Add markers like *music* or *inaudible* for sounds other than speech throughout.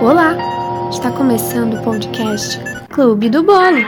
Olá! Está começando o podcast Clube do Bolo.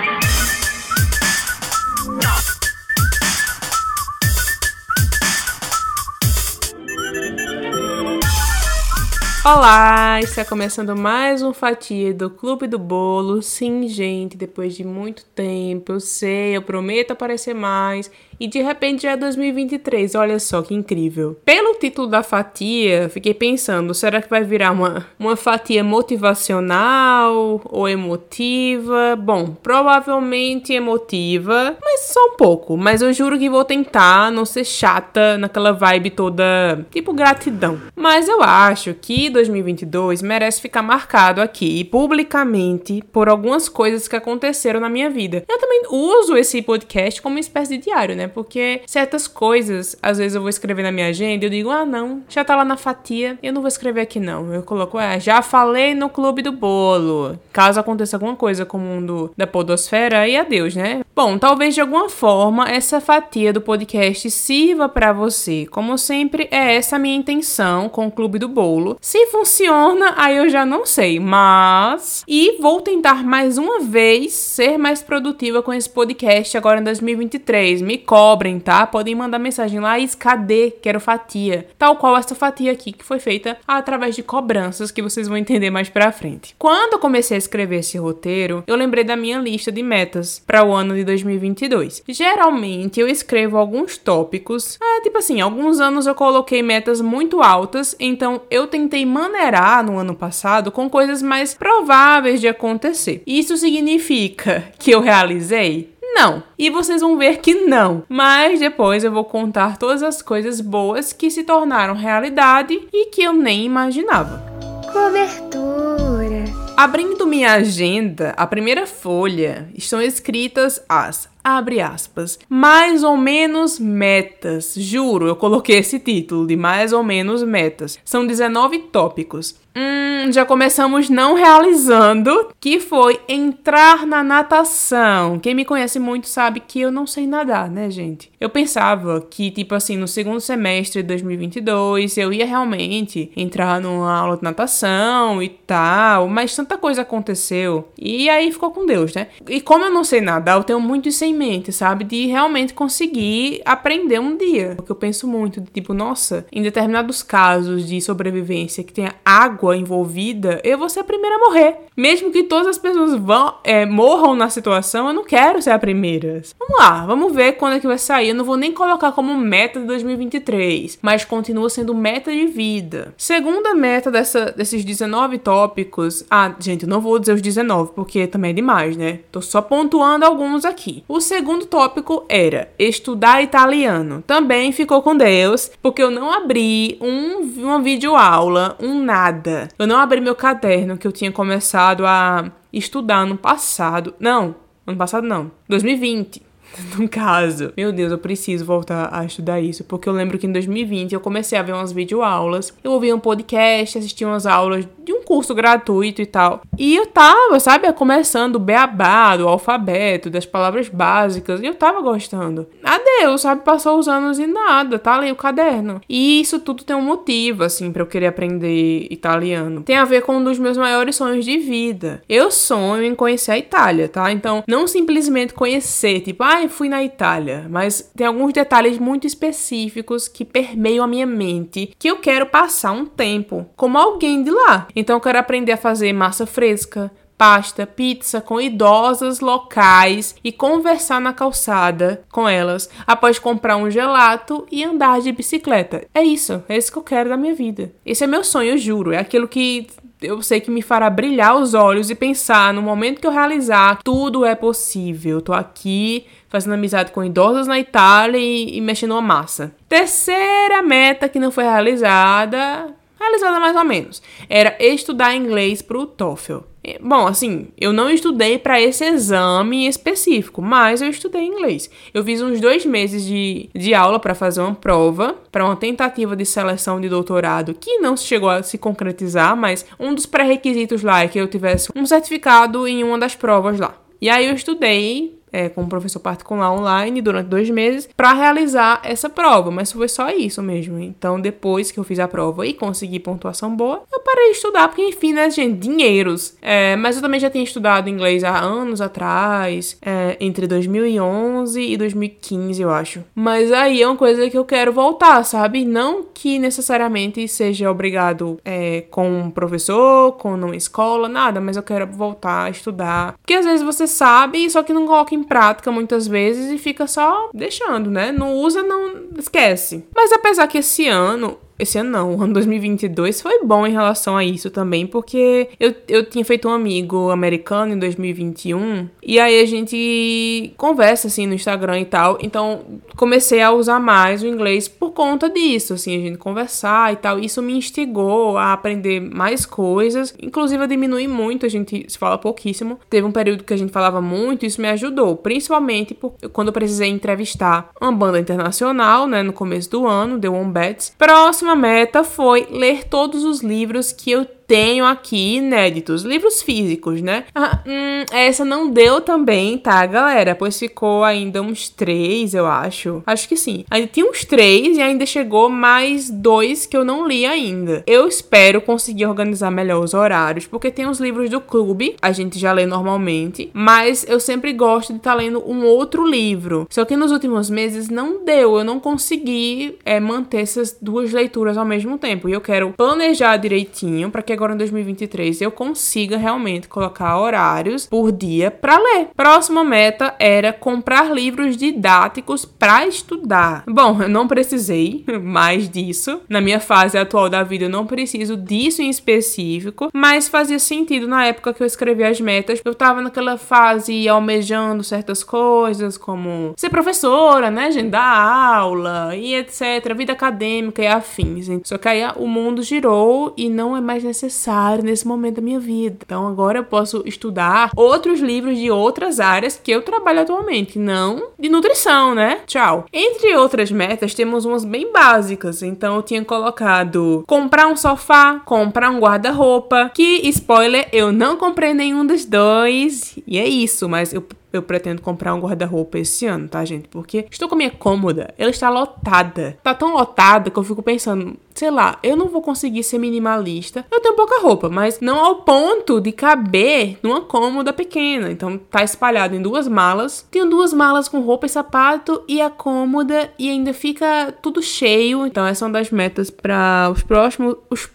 Olá, está começando mais um fatia do Clube do Bolo. Sim, gente, depois de muito tempo, eu sei, eu prometo aparecer mais e de repente já é 2023. Olha só que incrível. Pelo título da fatia, fiquei pensando, será que vai virar uma, uma fatia motivacional ou emotiva? Bom, provavelmente emotiva, mas só um pouco. Mas eu juro que vou tentar não ser chata naquela vibe toda tipo gratidão. Mas eu acho que 2022 merece ficar marcado aqui publicamente por algumas coisas que aconteceram na minha vida. Eu também uso esse podcast como uma espécie de diário, né? Porque certas coisas, às vezes eu vou escrever na minha agenda eu digo, ah, não, já tá lá na fatia, eu não vou escrever aqui não. Eu coloco, é, já falei no clube do bolo. Caso aconteça alguma coisa com o mundo da podosfera, aí adeus, né? Bom, talvez de alguma forma essa fatia do podcast sirva para você. Como sempre, é essa a minha intenção com o Clube do Bolo. Se funciona, aí eu já não sei, mas. E vou tentar mais uma vez ser mais produtiva com esse podcast agora em 2023. Me cobrem, tá? Podem mandar mensagem lá, cadê? Quero fatia. Tal qual essa fatia aqui que foi feita através de cobranças que vocês vão entender mais pra frente. Quando eu comecei a escrever esse roteiro, eu lembrei da minha lista de metas para o ano de de 2022. Geralmente eu escrevo alguns tópicos, é, tipo assim, alguns anos eu coloquei metas muito altas, então eu tentei maneirar no ano passado com coisas mais prováveis de acontecer. Isso significa que eu realizei? Não. E vocês vão ver que não. Mas depois eu vou contar todas as coisas boas que se tornaram realidade e que eu nem imaginava. Cobertura. Abrindo minha agenda, a primeira folha estão escritas as abre aspas, mais ou menos metas. Juro, eu coloquei esse título de mais ou menos metas. São 19 tópicos. Hum, já começamos não realizando, que foi entrar na natação. Quem me conhece muito sabe que eu não sei nadar, né, gente? Eu pensava que, tipo assim, no segundo semestre de 2022 eu ia realmente entrar numa aula de natação e tal, mas tanta coisa aconteceu. E aí ficou com Deus, né? E como eu não sei nadar, eu tenho muito isso em mente, sabe? De realmente conseguir aprender um dia. Porque eu penso muito, de, tipo, nossa, em determinados casos de sobrevivência que tenha água água envolvida, eu vou ser a primeira a morrer. Mesmo que todas as pessoas vão, é, morram na situação, eu não quero ser a primeira. Vamos lá, vamos ver quando é que vai sair. Eu não vou nem colocar como meta de 2023, mas continua sendo meta de vida. Segunda meta dessa, desses 19 tópicos. Ah, gente, eu não vou dizer os 19, porque também é demais, né? Tô só pontuando alguns aqui. O segundo tópico era estudar italiano. Também ficou com Deus, porque eu não abri um, uma videoaula, um nada Eu não abri meu caderno que eu tinha começado a estudar no passado. Não, ano passado não. 2020. *laughs* No caso, meu Deus, eu preciso voltar a estudar isso, porque eu lembro que em 2020 eu comecei a ver umas videoaulas, eu ouvia um podcast, assistia umas aulas de um curso gratuito e tal. E eu tava, sabe, começando o beabá, do alfabeto, das palavras básicas, e eu tava gostando. Adeus, sabe, passou os anos e nada, tá ali o caderno. E isso tudo tem um motivo, assim, para eu querer aprender italiano. Tem a ver com um dos meus maiores sonhos de vida. Eu sonho em conhecer a Itália, tá? Então, não simplesmente conhecer, tipo, ah, fui na Itália, mas tem alguns detalhes muito específicos que permeiam a minha mente que eu quero passar um tempo como alguém de lá. Então eu quero aprender a fazer massa fresca, pasta, pizza com idosas locais e conversar na calçada com elas após comprar um gelato e andar de bicicleta. É isso, é isso que eu quero da minha vida. Esse é meu sonho, eu juro. É aquilo que eu sei que me fará brilhar os olhos e pensar no momento que eu realizar, tudo é possível. Eu tô aqui fazendo amizade com idosos na Itália e, e mexendo uma massa. Terceira meta que não foi realizada, realizada mais ou menos, era estudar inglês pro TOEFL. Bom, assim, eu não estudei para esse exame específico, mas eu estudei inglês. Eu fiz uns dois meses de, de aula para fazer uma prova, para uma tentativa de seleção de doutorado que não chegou a se concretizar, mas um dos pré-requisitos lá é que eu tivesse um certificado em uma das provas lá. E aí eu estudei é, com um professor particular online durante dois meses para realizar essa prova, mas foi só isso mesmo. Então, depois que eu fiz a prova e consegui pontuação boa, eu parei de estudar, porque enfim, né, gente, dinheiros. É, mas eu também já tinha estudado inglês há anos atrás, é, entre 2011 e 2015, eu acho. Mas aí é uma coisa que eu quero voltar, sabe? Não que necessariamente seja obrigado é, com um professor, com uma escola, nada, mas eu quero voltar a estudar. Porque às vezes você sabe, só que não coloca em prática muitas vezes e fica só deixando, né? Não usa, não esquece. Mas apesar que esse ano esse ano não, o ano 2022 foi bom em relação a isso também, porque eu, eu tinha feito um amigo americano em 2021 e aí a gente conversa assim no Instagram e tal, então comecei a usar mais o inglês por conta disso, assim, a gente conversar e tal. Isso me instigou a aprender mais coisas, inclusive a diminuir muito, a gente se fala pouquíssimo. Teve um período que a gente falava muito, isso me ajudou, principalmente por, quando eu precisei entrevistar uma banda internacional, né, no começo do ano, The Wombats. Próximo meta foi ler todos os livros que eu tenho aqui inéditos, livros físicos, né? Ah, hum, essa não deu também, tá, galera? Pois ficou ainda uns três, eu acho. Acho que sim. Ainda tinha uns três e ainda chegou mais dois que eu não li ainda. Eu espero conseguir organizar melhor os horários, porque tem os livros do clube, a gente já lê normalmente, mas eu sempre gosto de estar tá lendo um outro livro. Só que nos últimos meses não deu, eu não consegui é, manter essas duas leituras ao mesmo tempo. E eu quero planejar direitinho para que agora em 2023 eu consiga realmente colocar horários por dia para ler. Próxima meta era comprar livros didáticos para estudar. Bom, eu não precisei *laughs* mais disso. Na minha fase atual da vida eu não preciso disso em específico, mas fazia sentido na época que eu escrevi as metas. Eu tava naquela fase almejando certas coisas, como ser professora, né, gente, dar aula e etc, vida acadêmica e afins. Só que aí o mundo girou e não é mais necessário necessário nesse momento da minha vida. Então agora eu posso estudar outros livros de outras áreas que eu trabalho atualmente, não de nutrição, né? Tchau. Entre outras metas, temos umas bem básicas. Então eu tinha colocado comprar um sofá, comprar um guarda-roupa, que spoiler, eu não comprei nenhum dos dois. E é isso, mas eu eu pretendo comprar um guarda-roupa esse ano, tá, gente? Porque estou com a minha cômoda, ela está lotada. Tá tão lotada que eu fico pensando, sei lá, eu não vou conseguir ser minimalista. Eu tenho pouca roupa, mas não ao ponto de caber numa cômoda pequena. Então tá espalhado em duas malas. Tenho duas malas com roupa e sapato e a cômoda e ainda fica tudo cheio. Então essa é uma das metas para os próximos os,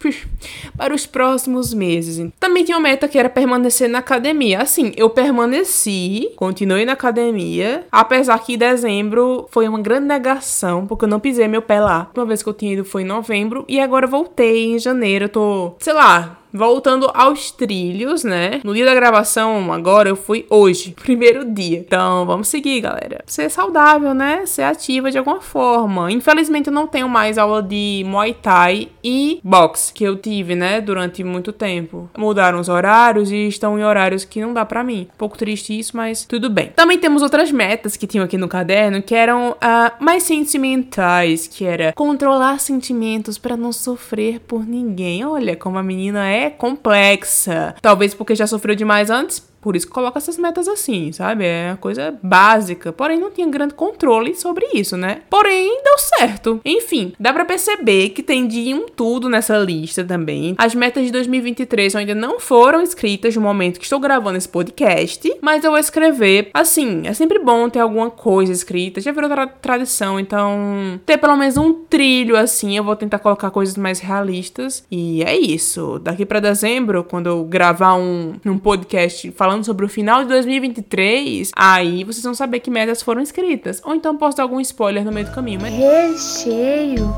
para os próximos meses. Também tinha uma meta que era permanecer na academia. Assim, eu permaneci, continuei na academia, apesar que dezembro foi uma grande negação, porque eu não pisei meu pé lá. Uma vez que eu tinha ido foi em novembro e agora voltei em janeiro. Eu tô, sei lá, Voltando aos trilhos, né? No dia da gravação, agora eu fui hoje, *laughs* primeiro dia. Então, vamos seguir, galera. Ser saudável, né? Ser ativa de alguma forma. Infelizmente, eu não tenho mais aula de Muay Thai e boxe que eu tive, né? Durante muito tempo. Mudaram os horários e estão em horários que não dá para mim. Um pouco triste isso, mas tudo bem. Também temos outras metas que tinham aqui no caderno, que eram uh, mais sentimentais, que era controlar sentimentos para não sofrer por ninguém. Olha como a menina é complexa. Talvez porque já sofreu demais antes, por isso coloca essas metas assim, sabe? É uma coisa básica. Porém, não tinha grande controle sobre isso, né? Porém, deu certo. Enfim, dá para perceber que tem de um tudo nessa lista também. As metas de 2023 ainda não foram escritas no momento que estou gravando esse podcast, mas eu vou escrever. Assim, é sempre bom ter alguma coisa escrita. Já virou tra tradição, então ter pelo menos um trilho assim. Eu vou tentar colocar coisas mais realistas. E é isso. Daqui para dezembro, quando eu gravar um, um podcast falando falando sobre o final de 2023, aí vocês vão saber que metas foram escritas. Ou então posso dar algum spoiler no meio do caminho. Mas... Recheio.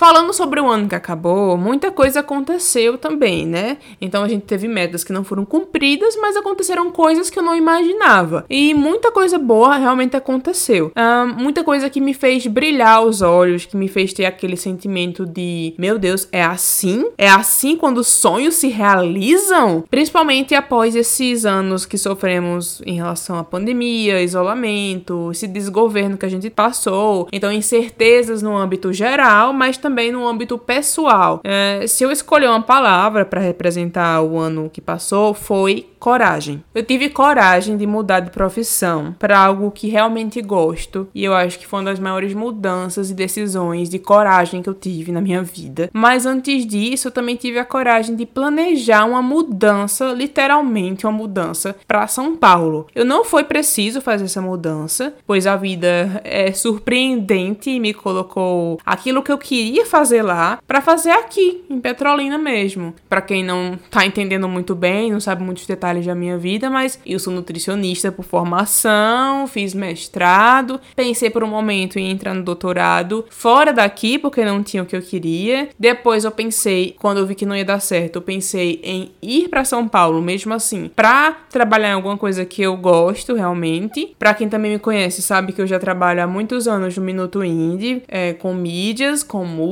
Falando sobre o ano que acabou, muita coisa aconteceu também, né? Então a gente teve metas que não foram cumpridas, mas aconteceram coisas que eu não imaginava. E muita coisa boa realmente aconteceu. muita coisa que me fez brilhar os olhos, que me fez ter aquele sentimento de: meu Deus, é assim? É assim quando os sonhos se realizam? Principalmente após esses anos que sofremos em relação à pandemia, isolamento, esse desgoverno que a gente passou. Então, incertezas no âmbito geral, mas também também no âmbito pessoal. É, se eu escolher uma palavra para representar o ano que passou, foi coragem. Eu tive coragem de mudar de profissão para algo que realmente gosto e eu acho que foi uma das maiores mudanças e decisões de coragem que eu tive na minha vida. Mas antes disso, eu também tive a coragem de planejar uma mudança, literalmente uma mudança para São Paulo. Eu não foi preciso fazer essa mudança, pois a vida é surpreendente e me colocou aquilo que eu queria fazer lá para fazer aqui, em Petrolina mesmo. Para quem não tá entendendo muito bem, não sabe muitos detalhes da minha vida, mas eu sou nutricionista por formação, fiz mestrado, pensei por um momento em entrar no doutorado fora daqui, porque não tinha o que eu queria. Depois eu pensei, quando eu vi que não ia dar certo, eu pensei em ir para São Paulo, mesmo assim, para trabalhar em alguma coisa que eu gosto realmente. Para quem também me conhece, sabe que eu já trabalho há muitos anos no Minuto Indie, é, com mídias, com música.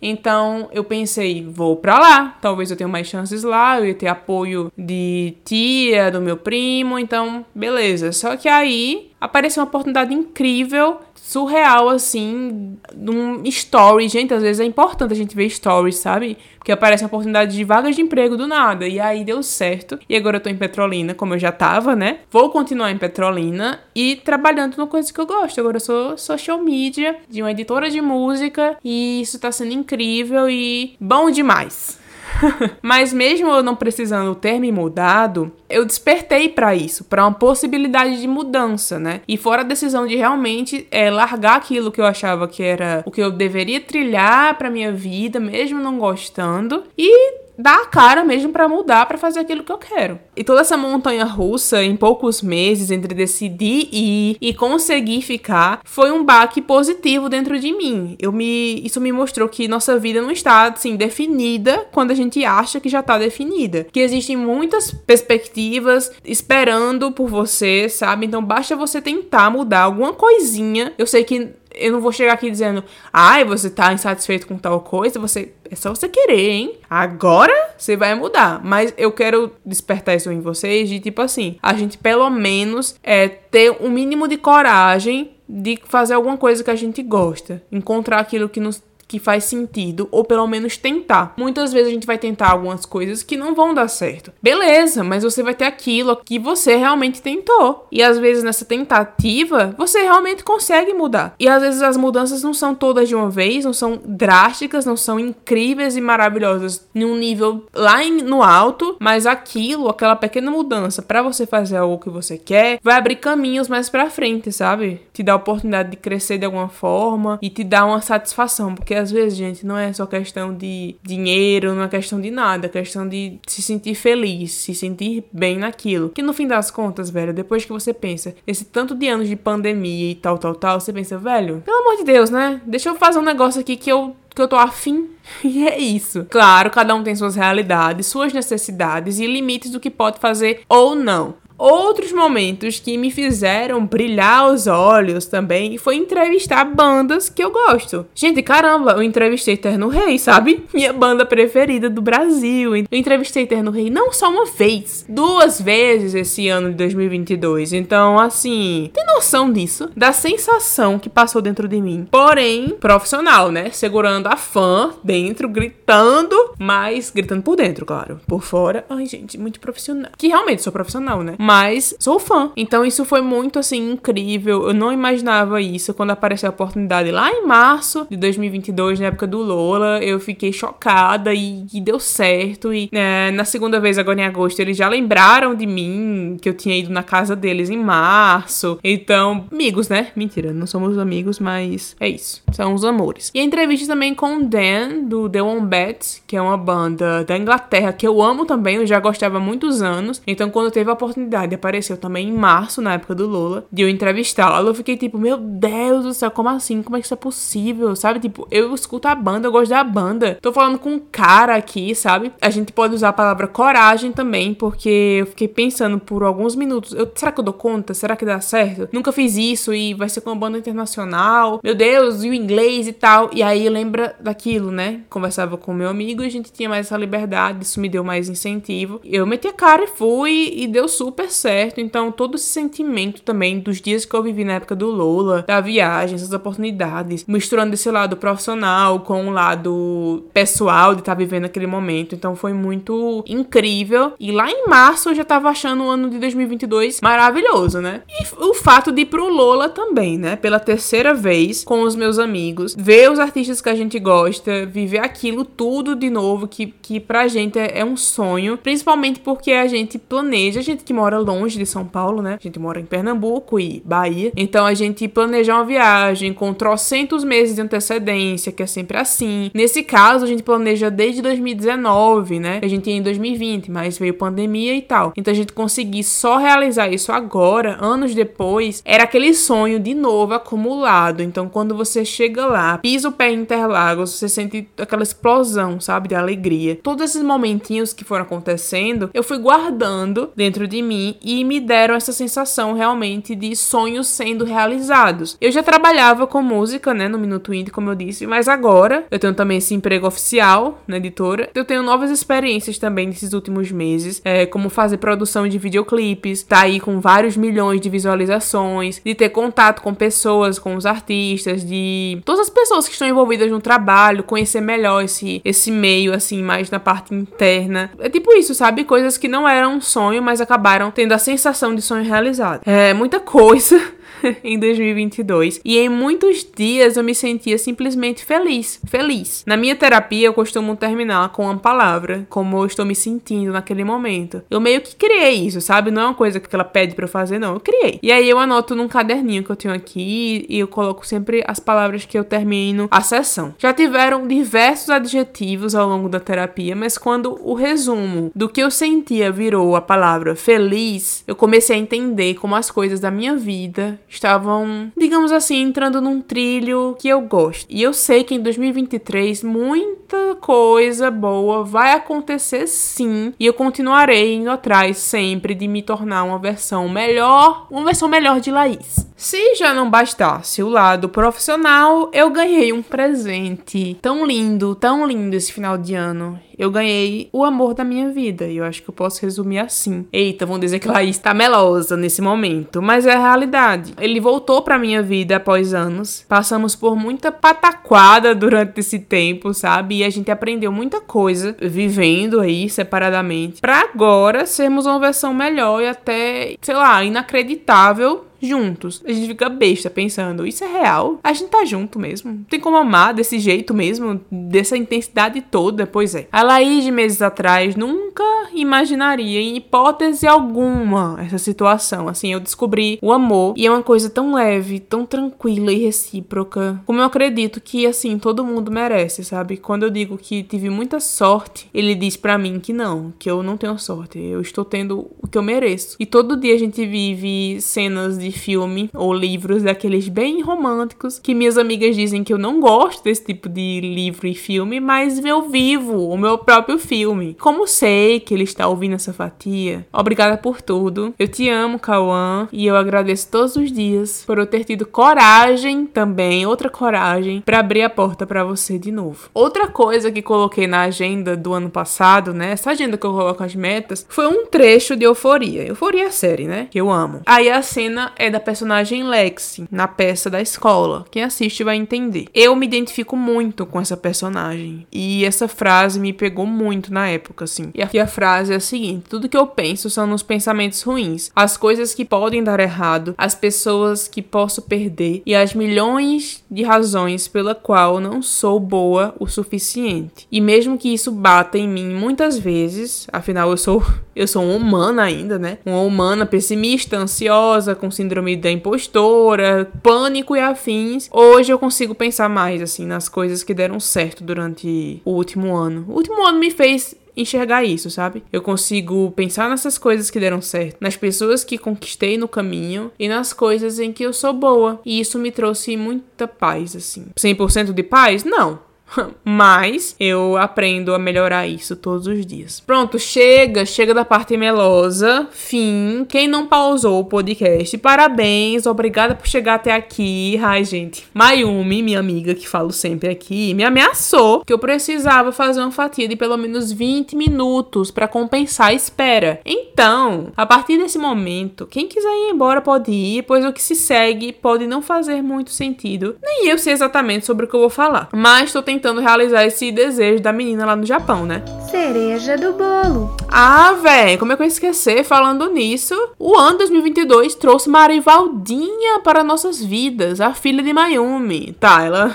Então eu pensei, vou para lá. Talvez eu tenha mais chances lá, eu ia ter apoio de tia, do meu primo, então beleza. Só que aí apareceu uma oportunidade incrível, surreal, assim, num story. Gente, às vezes é importante a gente ver stories, sabe? Porque aparece uma oportunidade de vagas de emprego do nada. E aí deu certo. E agora eu tô em Petrolina, como eu já tava, né? Vou continuar em Petrolina e trabalhando numa coisa que eu gosto. Agora eu sou social media de uma editora de música e isso tá sendo incrível e bom demais. *laughs* Mas mesmo eu não precisando ter me mudado, eu despertei para isso, para uma possibilidade de mudança, né? E fora a decisão de realmente é, largar aquilo que eu achava que era o que eu deveria trilhar para minha vida, mesmo não gostando, e dar a cara mesmo para mudar, para fazer aquilo que eu quero. E toda essa montanha russa em poucos meses entre decidir ir e conseguir ficar foi um baque positivo dentro de mim. Eu me isso me mostrou que nossa vida não está assim definida quando a gente acha que já está definida, que existem muitas perspectivas esperando por você, sabe? Então basta você tentar mudar alguma coisinha. Eu sei que eu não vou chegar aqui dizendo, ai, você tá insatisfeito com tal coisa, você. É só você querer, hein? Agora você vai mudar. Mas eu quero despertar isso em vocês de tipo assim, a gente pelo menos é ter um mínimo de coragem de fazer alguma coisa que a gente gosta. Encontrar aquilo que nos que faz sentido, ou pelo menos tentar. Muitas vezes a gente vai tentar algumas coisas que não vão dar certo. Beleza, mas você vai ter aquilo que você realmente tentou. E às vezes nessa tentativa, você realmente consegue mudar. E às vezes as mudanças não são todas de uma vez, não são drásticas, não são incríveis e maravilhosas num nível lá no alto, mas aquilo, aquela pequena mudança para você fazer algo que você quer, vai abrir caminhos mais para frente, sabe? Te dá a oportunidade de crescer de alguma forma e te dá uma satisfação, porque às vezes, gente, não é só questão de dinheiro, não é questão de nada, é questão de se sentir feliz, se sentir bem naquilo. Que no fim das contas, velho, depois que você pensa, esse tanto de anos de pandemia e tal, tal, tal, você pensa, velho, pelo amor de Deus, né? Deixa eu fazer um negócio aqui que eu que eu tô afim. *laughs* E é isso. Claro, cada um tem suas realidades, suas necessidades e limites do que pode fazer ou não. Outros momentos que me fizeram brilhar os olhos também foi entrevistar bandas que eu gosto. Gente, caramba, eu entrevistei Terno Rei, sabe? *laughs* Minha banda preferida do Brasil. Eu entrevistei Terno Rei não só uma vez, duas vezes esse ano de 2022. Então, assim, tem noção disso? Da sensação que passou dentro de mim. Porém, profissional, né? Segurando a fã dentro, gritando, mas gritando por dentro, claro. Por fora, ai, gente, muito profissional. Que realmente sou profissional, né? Mas sou fã. Então isso foi muito assim incrível. Eu não imaginava isso quando apareceu a oportunidade lá em março de 2022, na época do Lola. Eu fiquei chocada e, e deu certo. E né, na segunda vez, agora em agosto, eles já lembraram de mim que eu tinha ido na casa deles em março. Então, amigos, né? Mentira, não somos amigos, mas é isso. São os amores. E a entrevista também com o Dan, do The Wombats, que é uma banda da Inglaterra que eu amo também. Eu já gostava há muitos anos. Então, quando teve a oportunidade oportunidade apareceu também em março, na época do Lola, de eu entrevistá-la. Eu fiquei tipo, meu Deus do céu, como assim? Como é que isso é possível? Sabe? Tipo, eu escuto a banda, eu gosto da banda. Tô falando com um cara aqui, sabe? A gente pode usar a palavra coragem também, porque eu fiquei pensando por alguns minutos. Eu, será que eu dou conta? Será que dá certo? Nunca fiz isso e vai ser com uma banda internacional. Meu Deus, e o inglês e tal. E aí lembra daquilo, né? Conversava com meu amigo e a gente tinha mais essa liberdade, isso me deu mais incentivo. Eu meti a cara e fui e deu super super certo. Então, todo esse sentimento também dos dias que eu vivi na época do Lola, da viagem, essas oportunidades, misturando esse lado profissional com o lado pessoal de estar tá vivendo aquele momento. Então, foi muito incrível. E lá em março eu já tava achando o ano de 2022 maravilhoso, né? E o fato de ir pro Lola também, né? Pela terceira vez com os meus amigos, ver os artistas que a gente gosta, viver aquilo tudo de novo, que, que pra gente é, é um sonho, principalmente porque a gente planeja, a gente que mora longe de São Paulo, né? A gente mora em Pernambuco e Bahia, então a gente planeja uma viagem com trocentos meses de antecedência, que é sempre assim. Nesse caso, a gente planeja desde 2019, né? A gente ia em 2020, mas veio pandemia e tal. Então a gente conseguir só realizar isso agora, anos depois, era aquele sonho de novo acumulado. Então quando você chega lá, pisa o pé em Interlagos, você sente aquela explosão, sabe, de alegria. Todos esses momentinhos que foram acontecendo, eu fui guardando dentro de mim e me deram essa sensação realmente de sonhos sendo realizados. Eu já trabalhava com música, né, no Minuto Indie, como eu disse, mas agora eu tenho também esse emprego oficial na editora. Eu tenho novas experiências também nesses últimos meses, é, como fazer produção de videoclipes, tá aí com vários milhões de visualizações, de ter contato com pessoas, com os artistas, de todas as pessoas que estão envolvidas no trabalho, conhecer melhor esse, esse meio, assim, mais na parte interna. É tipo isso, sabe? Coisas que não eram um sonho, mas acabaram tendo a sensação de sonho realizado. É muita coisa *laughs* em 2022. E em muitos dias eu me sentia simplesmente feliz. Feliz. Na minha terapia eu costumo terminar com uma palavra, como eu estou me sentindo naquele momento. Eu meio que criei isso, sabe? Não é uma coisa que ela pede para eu fazer, não. Eu criei. E aí eu anoto num caderninho que eu tenho aqui e eu coloco sempre as palavras que eu termino a sessão. Já tiveram diversos adjetivos ao longo da terapia, mas quando o resumo do que eu sentia virou a palavra feliz, eu comecei a entender como as coisas da minha vida estavam, digamos assim, entrando num trilho que eu gosto. E eu sei que em 2023 muita coisa boa vai acontecer sim, e eu continuarei indo atrás sempre de me tornar uma versão melhor, uma versão melhor de Laís. Se já não bastasse o lado profissional, eu ganhei um presente tão lindo, tão lindo esse final de ano. Eu ganhei o amor da minha vida. E eu acho que eu posso resumir assim. Eita, vão dizer que Laís tá melosa nesse momento. Mas é a realidade. Ele voltou pra minha vida após anos. Passamos por muita pataquada durante esse tempo, sabe? E a gente aprendeu muita coisa vivendo aí separadamente. Pra agora sermos uma versão melhor e até, sei lá, inacreditável juntos. A gente fica besta pensando, isso é real? A gente tá junto mesmo? Tem como amar desse jeito mesmo? Dessa intensidade toda? Pois é. A Laís de meses atrás nunca imaginaria, em hipótese alguma, essa situação. Assim, eu descobri o amor e é uma coisa tão leve, tão tranquila e recíproca. Como eu acredito que, assim, todo mundo merece, sabe? Quando eu digo que tive muita sorte, ele diz para mim que não, que eu não tenho sorte. Eu estou tendo o que eu mereço. E todo dia a gente vive cenas de de filme ou livros daqueles bem românticos que minhas amigas dizem que eu não gosto desse tipo de livro e filme, mas eu vivo o meu próprio filme. Como sei que ele está ouvindo essa fatia? Obrigada por tudo. Eu te amo, Cauã, e eu agradeço todos os dias por eu ter tido coragem também, outra coragem, para abrir a porta para você de novo. Outra coisa que coloquei na agenda do ano passado, né? Essa agenda que eu coloco as metas, foi um trecho de Euforia. Euforia é série, né? Que eu amo. Aí a cena é da personagem Lexi, na peça da escola. Quem assiste vai entender. Eu me identifico muito com essa personagem. E essa frase me pegou muito na época, assim. E aqui a frase é a seguinte: tudo que eu penso são nos pensamentos ruins, as coisas que podem dar errado, as pessoas que posso perder e as milhões de razões pela qual não sou boa o suficiente. E mesmo que isso bata em mim muitas vezes, afinal eu sou eu sou uma humana ainda, né? Uma humana pessimista, ansiosa, com síndrome da impostora, pânico e afins. Hoje eu consigo pensar mais, assim, nas coisas que deram certo durante o último ano. O último ano me fez enxergar isso, sabe? Eu consigo pensar nessas coisas que deram certo, nas pessoas que conquistei no caminho e nas coisas em que eu sou boa. E isso me trouxe muita paz, assim. 100% de paz? Não *laughs* Mas eu aprendo a melhorar isso todos os dias. Pronto, chega, chega da parte melosa. Fim. Quem não pausou o podcast, parabéns, obrigada por chegar até aqui. Ai, gente. Mayumi, minha amiga que falo sempre aqui, me ameaçou que eu precisava fazer uma fatia de pelo menos 20 minutos para compensar a espera. Então, a partir desse momento, quem quiser ir embora pode ir, pois o que se segue pode não fazer muito sentido. Nem eu sei exatamente sobre o que eu vou falar, mas tô tentando tentando realizar esse desejo da menina lá no Japão, né? Cereja do bolo. Ah, velho, como é que eu esquecer? Falando nisso, o ano 2022 trouxe Marivaldinha para nossas vidas, a filha de Mayumi. Tá, ela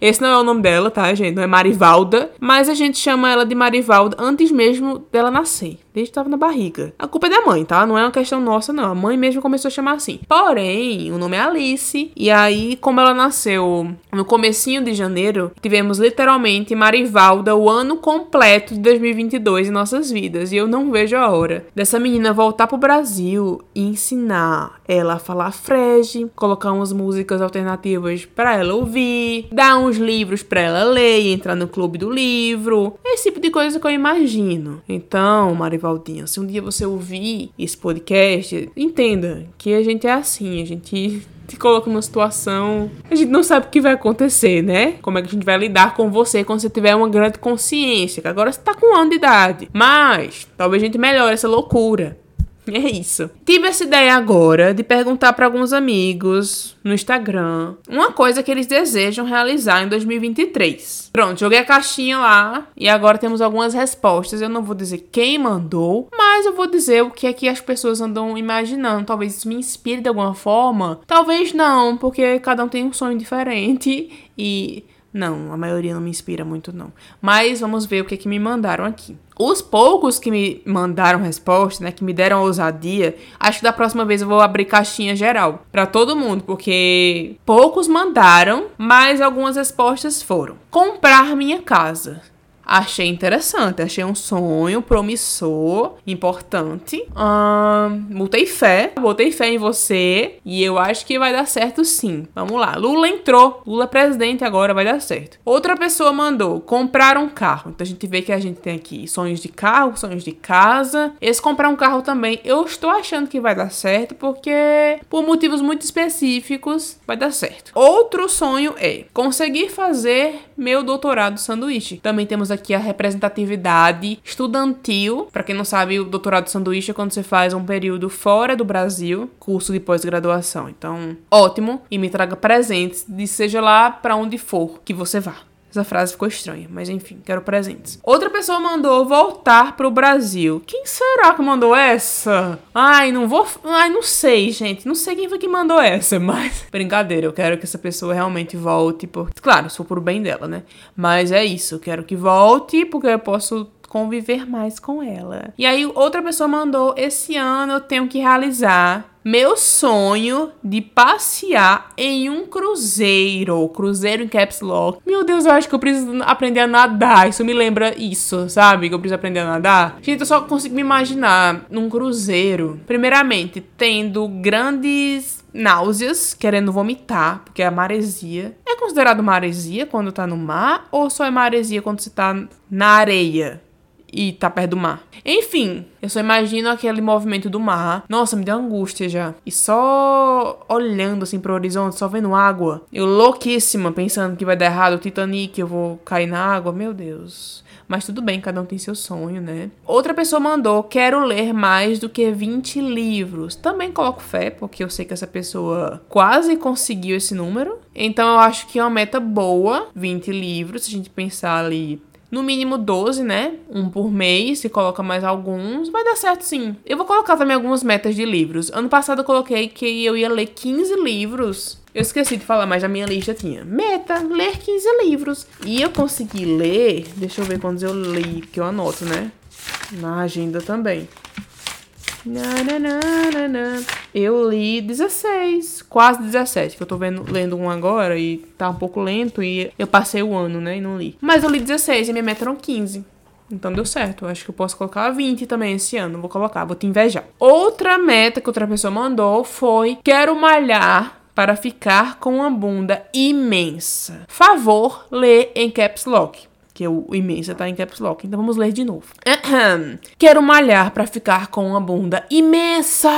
esse não é o nome dela, tá, gente? Não é Marivalda. Mas a gente chama ela de Marivalda antes mesmo dela nascer. Desde que tava na barriga. A culpa é da mãe, tá? Não é uma questão nossa, não. A mãe mesmo começou a chamar assim. Porém, o nome é Alice. E aí, como ela nasceu no comecinho de janeiro, tivemos literalmente Marivalda o ano completo de 2022 em nossas vidas. E eu não vejo a hora dessa menina voltar pro Brasil e ensinar ela a falar frege, colocar umas músicas alternativas para ela ouvir, dar uns livros para ela ler, entrar no clube do livro, esse tipo de coisa que eu imagino. Então, Se um dia você ouvir esse podcast, entenda que a gente é assim, a gente te coloca numa situação. A gente não sabe o que vai acontecer, né? Como é que a gente vai lidar com você quando você tiver uma grande consciência. Que agora você tá com um ano de idade. Mas talvez a gente melhore essa loucura. É isso. Tive essa ideia agora de perguntar para alguns amigos no Instagram uma coisa que eles desejam realizar em 2023. Pronto, joguei a caixinha lá e agora temos algumas respostas. Eu não vou dizer quem mandou, mas eu vou dizer o que é que as pessoas andam imaginando. Talvez isso me inspire de alguma forma. Talvez não, porque cada um tem um sonho diferente e não, a maioria não me inspira muito, não. Mas vamos ver o que, é que me mandaram aqui. Os poucos que me mandaram resposta, né, que me deram ousadia, acho que da próxima vez eu vou abrir caixinha geral para todo mundo, porque poucos mandaram, mas algumas respostas foram: comprar minha casa. Achei interessante, achei um sonho promissor, importante. Hum, botei fé, botei fé em você e eu acho que vai dar certo sim. Vamos lá, Lula entrou, Lula é presidente agora, vai dar certo. Outra pessoa mandou comprar um carro. Então a gente vê que a gente tem aqui sonhos de carro, sonhos de casa. Esse comprar um carro também, eu estou achando que vai dar certo porque por motivos muito específicos vai dar certo. Outro sonho é conseguir fazer meu doutorado sanduíche. Também temos a representatividade estudantil. Para quem não sabe, o doutorado sanduíche é quando você faz um período fora do Brasil, curso de pós-graduação. Então, ótimo. E me traga presentes de seja lá para onde for que você vá. Essa frase ficou estranha, mas enfim, quero presentes. Outra pessoa mandou voltar pro Brasil. Quem será que mandou essa? Ai, não vou. Ai, não sei, gente. Não sei quem foi que mandou essa, *laughs* mas. Brincadeira, eu quero que essa pessoa realmente volte. Por... Claro, se for pro bem dela, né? Mas é isso, eu quero que volte porque eu posso conviver mais com ela. E aí outra pessoa mandou: "Esse ano eu tenho que realizar meu sonho de passear em um cruzeiro, cruzeiro em caps lock. Meu Deus, eu acho que eu preciso aprender a nadar. Isso me lembra isso, sabe? Que eu preciso aprender a nadar. Gente, eu só consigo me imaginar num cruzeiro, primeiramente tendo grandes náuseas, querendo vomitar, porque é maresia. É considerado maresia quando tá no mar ou só é maresia quando você tá na areia? E tá perto do mar. Enfim, eu só imagino aquele movimento do mar. Nossa, me deu angústia já. E só olhando assim pro horizonte, só vendo água. Eu louquíssima, pensando que vai dar errado o Titanic, eu vou cair na água. Meu Deus. Mas tudo bem, cada um tem seu sonho, né? Outra pessoa mandou: quero ler mais do que 20 livros. Também coloco fé, porque eu sei que essa pessoa quase conseguiu esse número. Então eu acho que é uma meta boa, 20 livros, se a gente pensar ali no mínimo 12, né? Um por mês, se coloca mais alguns, vai dar certo sim. Eu vou colocar também algumas metas de livros. Ano passado eu coloquei que eu ia ler 15 livros. Eu esqueci de falar, mas a minha lista tinha meta, ler 15 livros. E eu consegui ler, deixa eu ver quantos eu li, que eu anoto, né? Na agenda também. Eu li 16, quase 17, que eu tô vendo, lendo um agora e tá um pouco lento e eu passei o ano, né, e não li. Mas eu li 16 e minha meta eram 15. Então deu certo. Acho que eu posso colocar 20 também esse ano. Vou colocar, vou te invejar. Outra meta que outra pessoa mandou foi: quero malhar para ficar com uma bunda imensa. Favor, lê em caps lock que o imensa tá em caps lock. Então vamos ler de novo. Quero malhar para ficar com uma bunda imensa.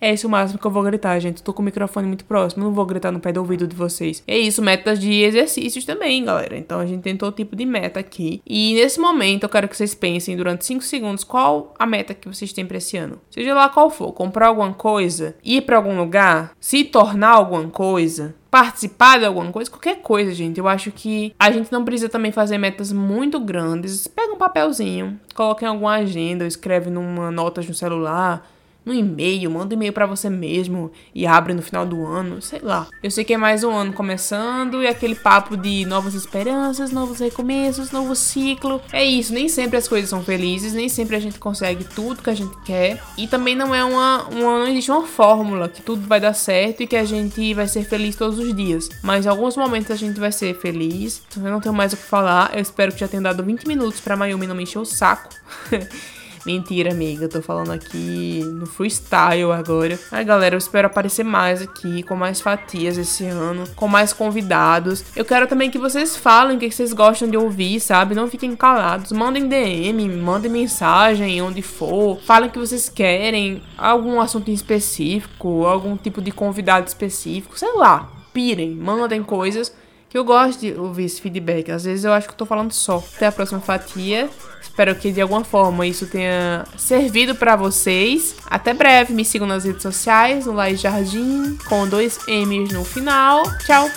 É esse o máximo que eu vou gritar, gente. Tô com o microfone muito próximo, não vou gritar no pé do ouvido de vocês. É isso, metas de exercícios também, galera. Então a gente tem todo tipo de meta aqui. E nesse momento eu quero que vocês pensem durante 5 segundos qual a meta que vocês têm pra esse ano. Seja lá qual for, comprar alguma coisa, ir para algum lugar, se tornar alguma coisa, participar de alguma coisa, qualquer coisa, gente. Eu acho que a gente não precisa também fazer metas muito grandes. Pega um papelzinho, coloca em alguma agenda, escreve numa nota no celular no e-mail, manda um e-mail para você mesmo e abre no final do ano, sei lá. Eu sei que é mais um ano começando e aquele papo de novas esperanças, novos recomeços, novo ciclo. É isso, nem sempre as coisas são felizes, nem sempre a gente consegue tudo que a gente quer e também não é uma, uma não existe uma fórmula que tudo vai dar certo e que a gente vai ser feliz todos os dias. Mas em alguns momentos a gente vai ser feliz. Eu não tenho mais o que falar. Eu espero que já tenha dado 20 minutos para Mayumi não me encher o saco. *laughs* Mentira, amiga. Eu tô falando aqui no freestyle agora. Ai, galera, eu espero aparecer mais aqui, com mais fatias esse ano, com mais convidados. Eu quero também que vocês falem o que vocês gostam de ouvir, sabe? Não fiquem calados. Mandem DM, mandem mensagem onde for. Falem o que vocês querem. Algum assunto em específico, algum tipo de convidado específico, sei lá. Pirem, mandem coisas que eu gosto de ouvir esse feedback. Às vezes eu acho que eu tô falando só. Até a próxima fatia. Espero que de alguma forma isso tenha servido para vocês. Até breve, me sigam nas redes sociais, no Lai Jardim, com dois M's no final. Tchau!